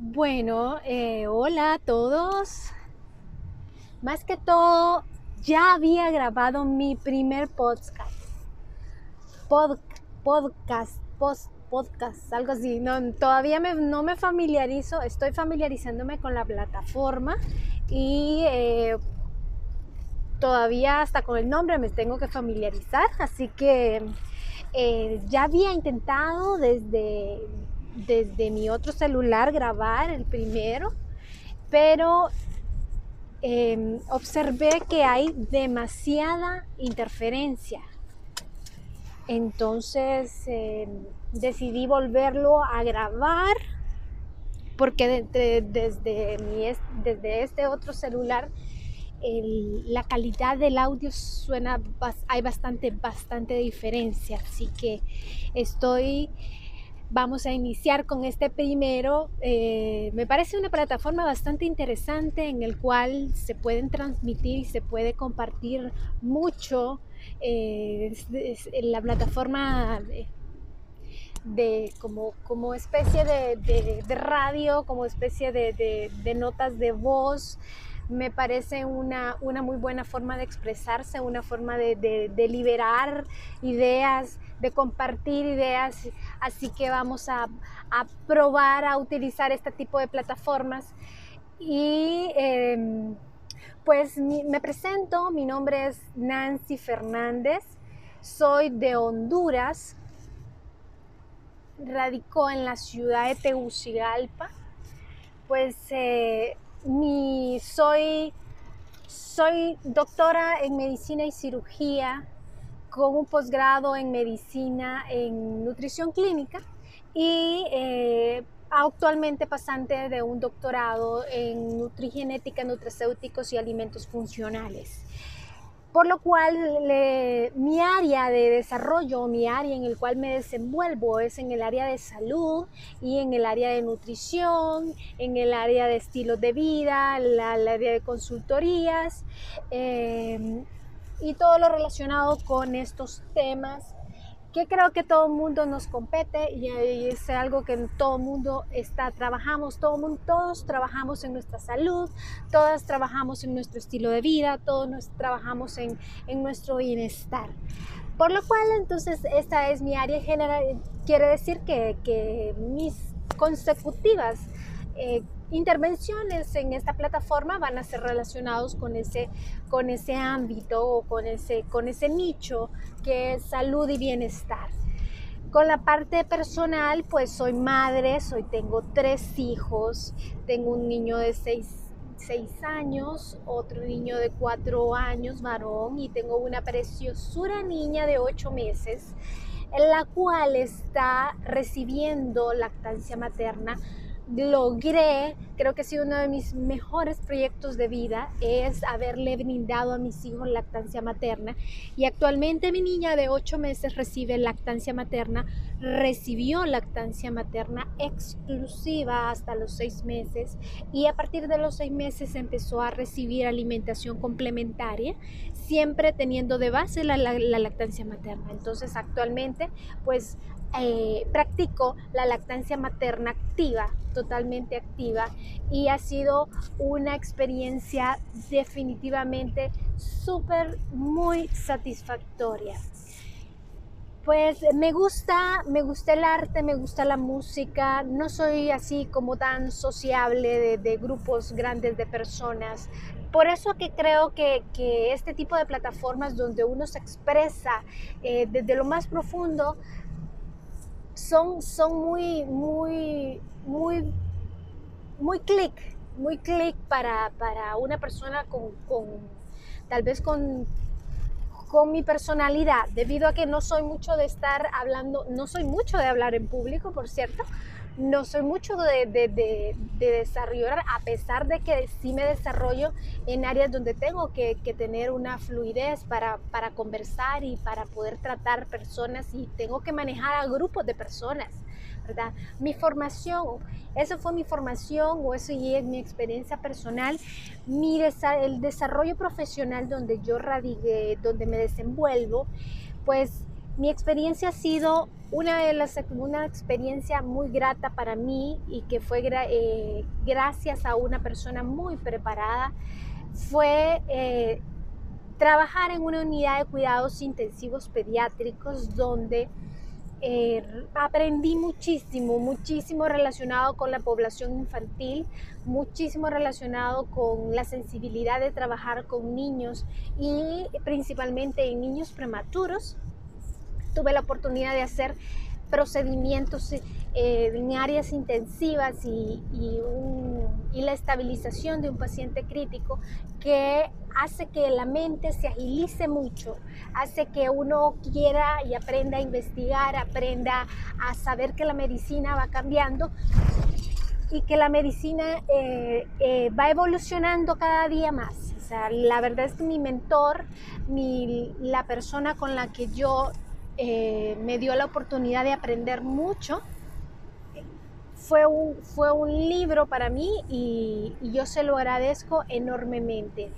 Bueno, eh, hola a todos. Más que todo, ya había grabado mi primer podcast. Pod, podcast, podcast, algo así. No, todavía no me familiarizo, estoy familiarizándome con la plataforma y eh, todavía hasta con el nombre me tengo que familiarizar. Así que eh, ya había intentado desde desde mi otro celular grabar el primero, pero em, observé que hay demasiada interferencia. Entonces em, decidí volverlo a grabar porque desde, mi, desde este otro celular la calidad del audio suena, hay bastante, bastante diferencia. Así que estoy Vamos a iniciar con este primero. Eh, me parece una plataforma bastante interesante en el cual se pueden transmitir y se puede compartir mucho. Eh, la plataforma de, como, como, especie de, radio, como especie de, notas de voz me parece una, una, muy buena forma de expresarse, una forma de, de, liberar ideas, de compartir ideas. Así que vamos a, a probar a utilizar este tipo de plataformas. Y em, pues me presento, mi nombre es Nancy Fernández, soy de Honduras, radicó en la ciudad de Tegucigalpa. Pues eh, mi, soy, soy doctora en medicina y cirugía con un posgrado en medicina en nutrición clínica y eh, actualmente pasante de un doctorado en nutrigenética, nutracéuticos y alimentos funcionales. Por lo cual mi área de desarrollo, mi área en el cual me desenvuelvo es en el área de salud y en el área de nutrición, en el área de estilo de vida, la, el área de consultorías. Eh, y todo lo relacionado con estos temas que creo que todo el mundo nos compete y es algo que todo el mundo está, trabajamos, todo mundo, todos trabajamos en nuestra salud, todas trabajamos en nuestro estilo de vida, todos trabajamos en, en nuestro bienestar. Por lo cual, entonces, esta es mi área general, quiere decir que, que mis consecutivas eh, intervenciones en esta plataforma van a ser relacionados con ese, con ese ámbito o con ese, con ese nicho que es salud y bienestar. Con la parte personal, pues soy madre, soy, tengo tres hijos, tengo un niño de seis, seis años, otro niño de cuatro años, varón, y tengo una preciosura niña de ocho meses, en la cual está recibiendo lactancia materna logré, creo que ha sido uno de mis mejores proyectos de vida, es haberle brindado a mis hijos lactancia materna. Y actualmente mi niña de 8 meses recibe lactancia materna, recibió lactancia materna exclusiva hasta los 6 meses y a partir de los 6 meses empezó a recibir alimentación complementaria, siempre teniendo de base la, la, la lactancia materna. Entonces actualmente pues eh, practico la lactancia materna activa, totalmente activa, y ha sido una experiencia definitivamente súper, muy satisfactoria. Pues me gusta, me gusta el arte, me gusta la música, no soy así como tan sociable de, grupos grandes de personas. Por eso que creo que, este tipo de plataformas donde uno se expresa eh, desde lo más profundo son, son muy, muy, muy, muy clic, muy clic para, una persona con, tal vez con, con mi personalidad, debido a que no soy mucho de estar hablando, no soy mucho de hablar en público, por cierto, no soy mucho de, de, desarrollar, a pesar de que sí me desarrollo en áreas donde tengo que, tener una fluidez para, para, conversar y para poder tratar personas y tengo que manejar a grupos de personas, ¿verdad? Mi formación, eso fue mi formación o eso y es mi experiencia personal, mi el desarrollo profesional donde yo radiqué, donde me desenvuelvo, pues mi experiencia ha sido una, de las, una experiencia muy grata para mí y que fue eh, gracias a una persona muy preparada. Fue eh, trabajar en una unidad de cuidados intensivos pediátricos donde eh, aprendí muchísimo, muchísimo relacionado con la población infantil, muchísimo relacionado con la sensibilidad de trabajar con niños y principalmente en niños prematuros. Tuve la oportunidad de hacer procedimientos eh, en áreas intensivas y, y, la estabilización de un paciente crítico que hace que la mente se agilice mucho, hace que uno quiera y aprenda a investigar, aprenda a saber que la medicina va cambiando y que la medicina eh, eh, va evolucionando cada día más. O sea, la verdad es que mi mentor, mi, la persona con la que yo eh, me dio la oportunidad de aprender mucho. Fue un, fue un libro para mí y, y yo se lo agradezco enormemente.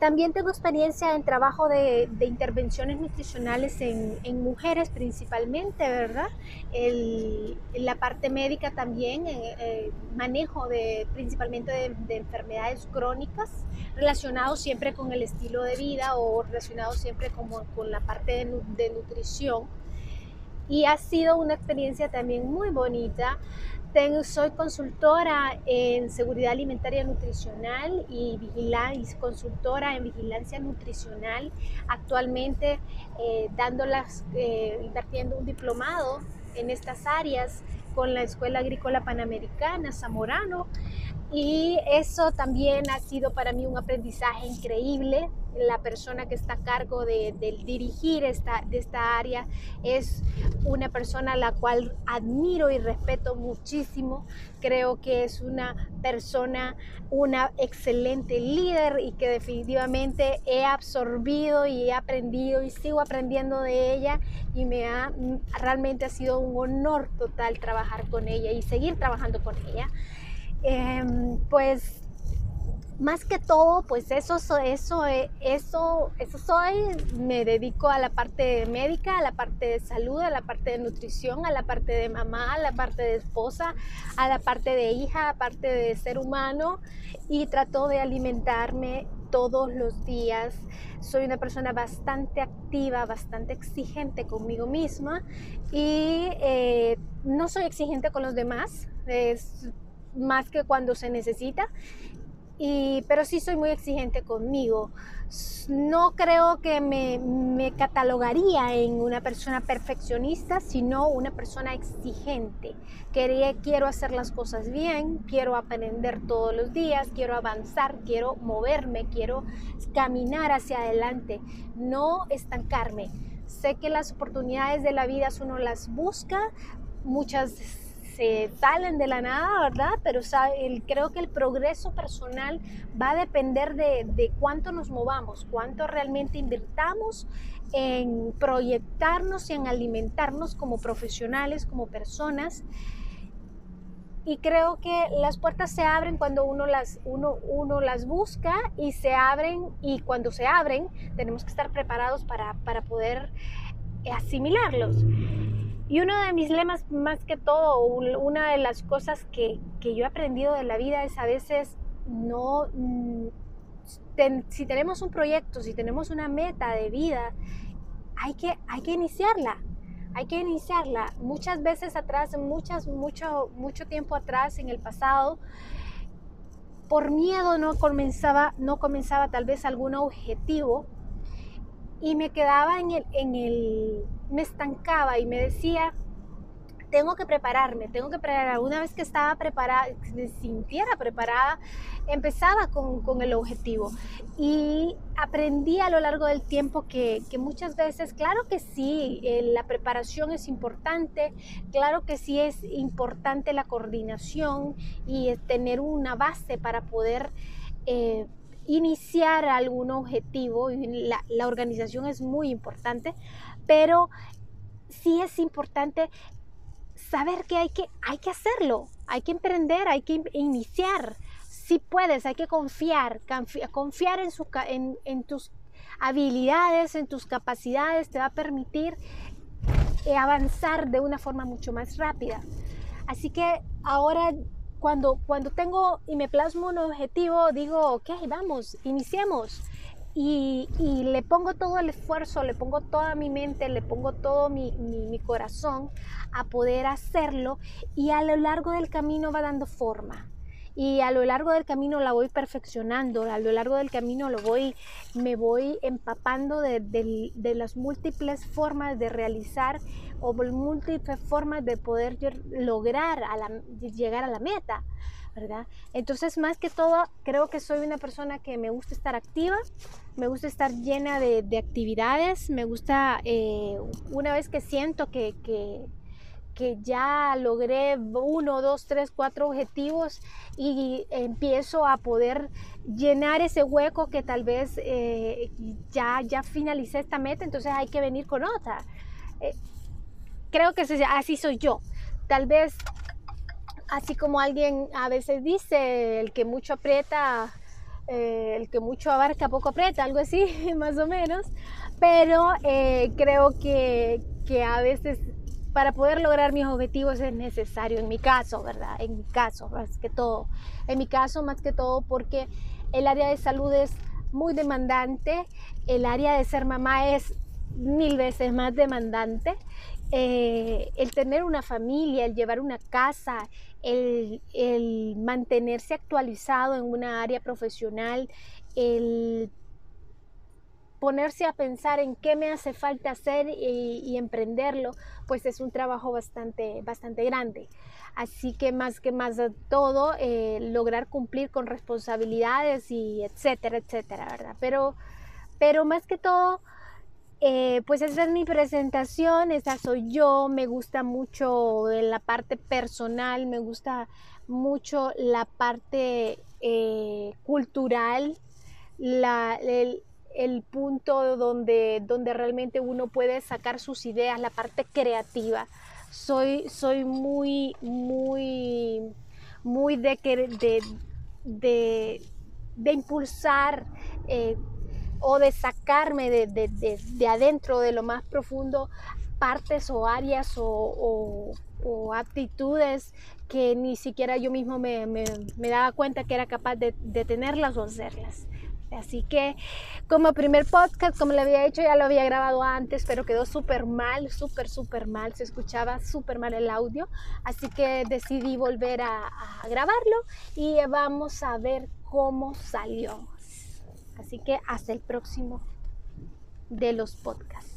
También tengo experiencia en trabajo de, intervenciones nutricionales en, mujeres principalmente, ¿verdad? en la parte médica también, eh, manejo de, principalmente de, enfermedades crónicas relacionados siempre con el estilo de vida o relacionados siempre como, con la parte de nutrición. Y ha sido una experiencia también muy bonita soy consultora en seguridad alimentaria nutricional y, vigilancia, consultora en vigilancia nutricional. Actualmente eh, dándolas, eh, impartiendo un diplomado en estas áreas con la Escuela Agrícola Panamericana Zamorano y eso también ha sido para mí un aprendizaje increíble. La persona que está a cargo de, dirigir esta, de esta área es una persona a la cual admiro y respeto muchísimo. Creo que es una persona, una excelente líder y que definitivamente he absorbido y he aprendido y sigo aprendiendo de ella y me ha realmente ha sido un honor total trabajar con ella y seguir trabajando con ella. Em, pues más que todo, pues eso, eso, eso, eso soy. Me dedico a la parte médica, a la parte de salud, a la parte de nutrición, a la parte de mamá, a la parte de esposa, a la parte de hija, a la parte de ser humano y trato de alimentarme todos los días. Soy una persona bastante activa, bastante exigente conmigo misma y eh, no soy exigente con los demás. Más que cuando se necesita. Y, pero sí soy muy exigente conmigo. No creo que me, me, catalogaría en una persona perfeccionista, sino una persona exigente. Que quiero hacer las cosas bien, quiero aprender todos los días, quiero avanzar, quiero moverme, quiero caminar hacia adelante, no estancarme. Sé que las oportunidades de la vida uno las busca, muchas se salen de la nada, ¿verdad? Pero creo que el progreso personal va a depender de, cuánto nos movamos, cuánto realmente invirtamos en proyectarnos y en alimentarnos como profesionales, como personas. Y creo que las puertas se abren cuando uno las, uno, uno las busca y se abren y cuando se abren tenemos que estar preparados para, para poder asimilarlos. Y uno de mis lemas, más que todo, una de las cosas que, yo he aprendido de la vida es a veces no, mm, si tenemos un proyecto, si tenemos una meta de vida, hay que, hay que iniciarla. Hay que iniciarla. Muchas veces atrás, muchas, mucho, mucho tiempo atrás, en el pasado, por miedo no comenzaba, no comenzaba tal vez algún objetivo y me quedaba en el, en el, me estancaba y me decía, tengo que prepararme, tengo que preparar. Una vez que estaba preparada, me sintiera preparada, empezaba con, con, el objetivo. Y aprendí a lo largo del tiempo que, que muchas veces, claro que sí, eh, la preparación es importante, claro que sí es importante la coordinación y tener una base para poder... Eh, iniciar algún objetivo, la, la organización es muy importante, pero sí es importante saber que hay que, hay que hacerlo, hay que emprender, hay que iniciar. Si puedes, hay que confiar, confiar en, en, tus habilidades, en tus capacidades, te va a permitir eh, avanzar de una forma mucho más rápida. Así que ahora cuando, cuando tengo y me plasmo un objetivo, digo, ok, vamos, iniciemos. Y, le pongo todo el esfuerzo, le pongo toda mi mente, le pongo todo mi, corazón a poder hacerlo y a lo largo del camino va dando forma y a lo largo del camino la voy perfeccionando, a lo largo del camino lo voy, me voy empapando de, las múltiples formas de realizar o múltiples formas de poder lograr llegar a la meta. ¿Verdad? Entonces, más que todo, creo que soy una persona que me gusta estar activa, me gusta estar llena de, de actividades, me gusta, eh, una vez que siento que, que, que ya logré uno, dos, tres, cuatro objetivos y empiezo a poder llenar ese hueco que tal vez eh, ya, ya finalicé esta meta, entonces hay que venir con otra. Eh, creo que así soy yo. Tal vez, así como alguien a veces dice, el que mucho aprieta, eh, el que mucho abarca, poco aprieta, algo así, más o menos. Pero creo que, que a veces para poder lograr mis objetivos es necesario, en mi caso, ¿verdad? En mi caso, más que todo. En mi caso, más que todo, porque el área de salud es muy demandante, el área de ser mamá es mil veces más demandante. Eh, el tener una familia, el llevar una casa, el, el mantenerse actualizado en una área profesional, el ponerse a pensar en qué me hace falta hacer y, emprenderlo, pues es un trabajo bastante, bastante grande. Así que más que más de todo, eh, lograr cumplir con responsabilidades y etcétera, etcétera, ¿verdad? Pero, pero más que todo, eh, pues esa es mi presentación, esa soy yo, me gusta mucho la parte personal, me gusta mucho la parte eh, cultural, la, el, punto donde, donde realmente uno puede sacar sus ideas, la parte creativa. Soy, soy muy, muy, muy de, de, de, de impulsar eh, o de sacarme de, de, adentro, de lo más profundo, partes o áreas o, o, aptitudes que ni siquiera yo mismo me, me, daba cuenta que era capaz de, tenerlas o hacerlas. Así que como primer podcast, como le había hecho, ya lo había grabado antes, pero quedó súper mal, súper, súper mal. Se escuchaba súper mal el audio. Así que decidí volver a grabarlo y vamos a ver cómo salió. Así que hasta el próximo de los podcasts.